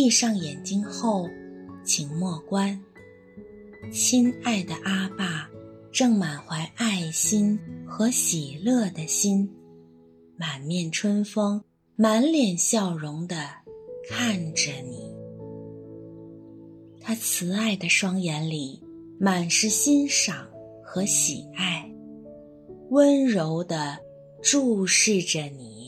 闭上眼睛后，请默观。亲爱的阿爸，正满怀爱心和喜乐的心，满面春风、满脸笑容地看着你。他慈爱的双眼里满是欣赏和喜爱，温柔地注视着你。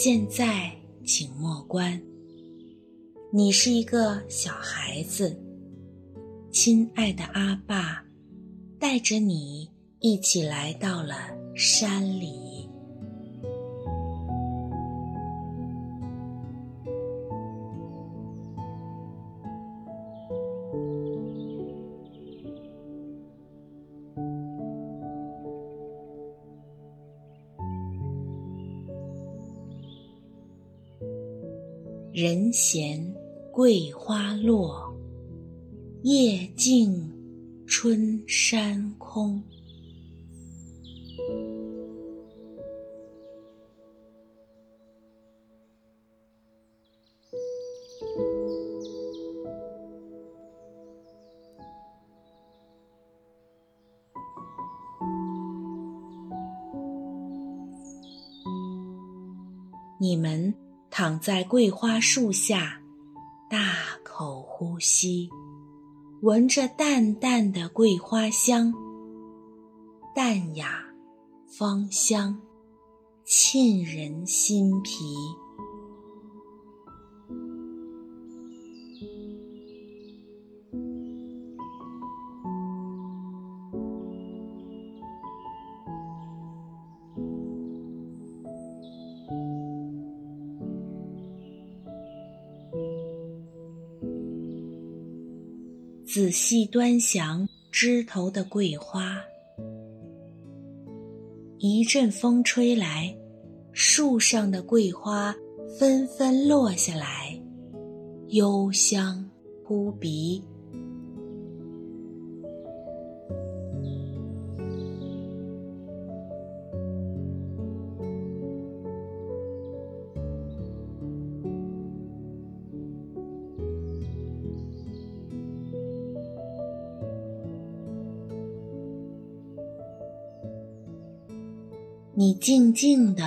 现在，请莫关。你是一个小孩子，亲爱的阿爸，带着你一起来到了山里。人闲桂花落，夜静春山空。你们。躺在桂花树下，大口呼吸，闻着淡淡的桂花香，淡雅芳香，沁人心脾。仔细端详枝头的桂花。一阵风吹来，树上的桂花纷纷落下来，幽香扑鼻。你静静地、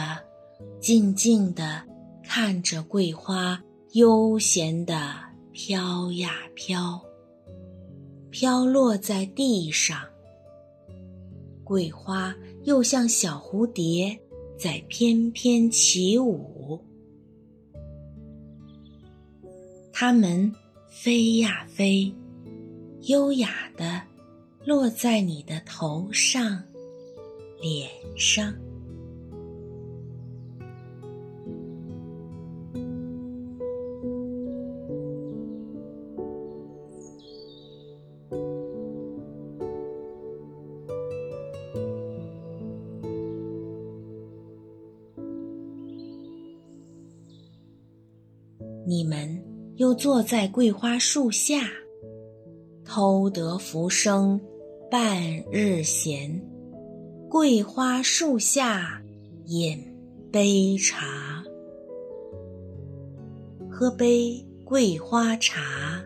静静地看着桂花，悠闲地飘呀飘，飘落在地上。桂花又像小蝴蝶，在翩翩起舞。它们飞呀飞，优雅地落在你的头上、脸上。又坐在桂花树下，偷得浮生半日闲。桂花树下饮杯茶，喝杯桂花茶，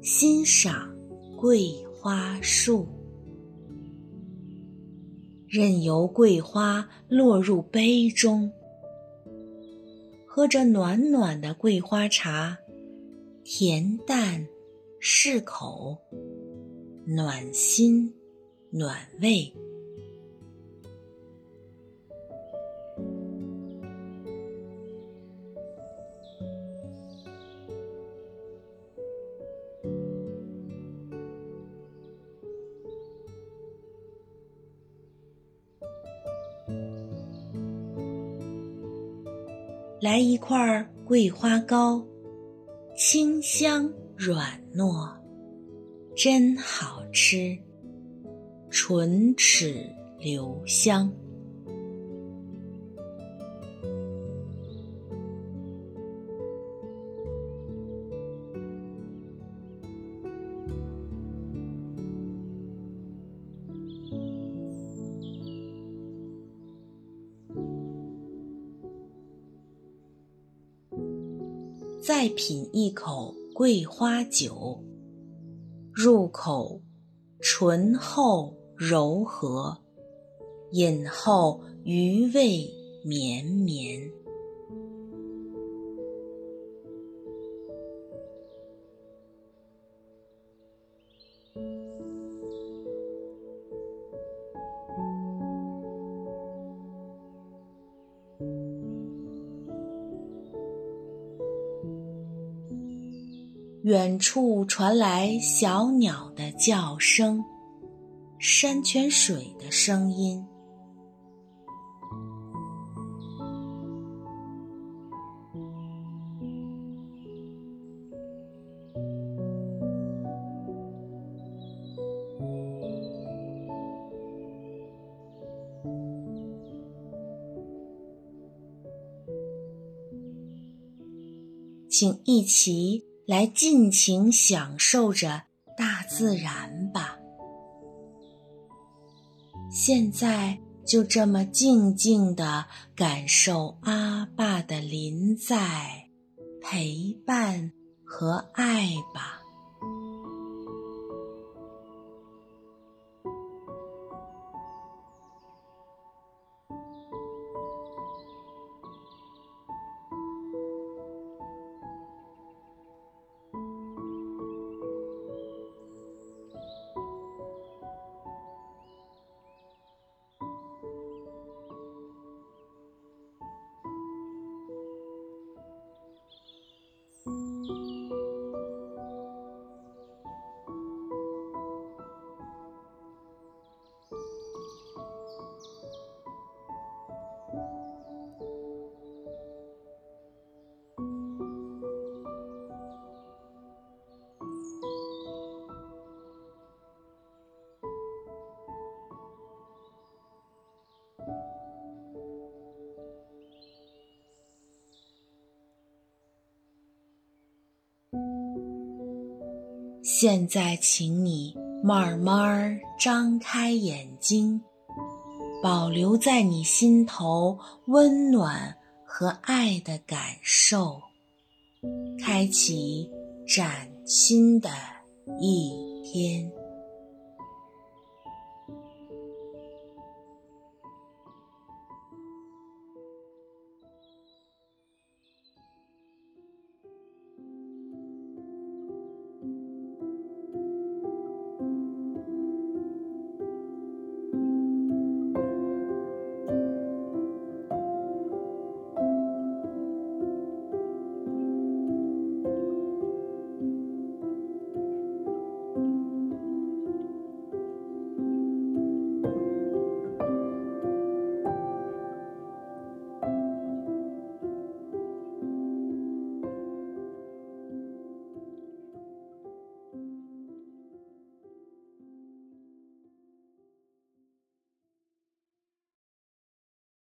欣赏桂花树，任由桂花落入杯中。喝着暖暖的桂花茶，恬淡适口，暖心暖胃。来一块桂花糕，清香软糯，真好吃，唇齿留香。再品一口桂花酒，入口醇厚柔和，饮后余味绵绵。远处传来小鸟的叫声，山泉水的声音。请一起。来尽情享受着大自然吧。现在就这么静静的感受阿爸的临在、陪伴和爱吧。现在，请你慢慢张开眼睛，保留在你心头温暖和爱的感受，开启崭新的一天。